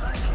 Bye.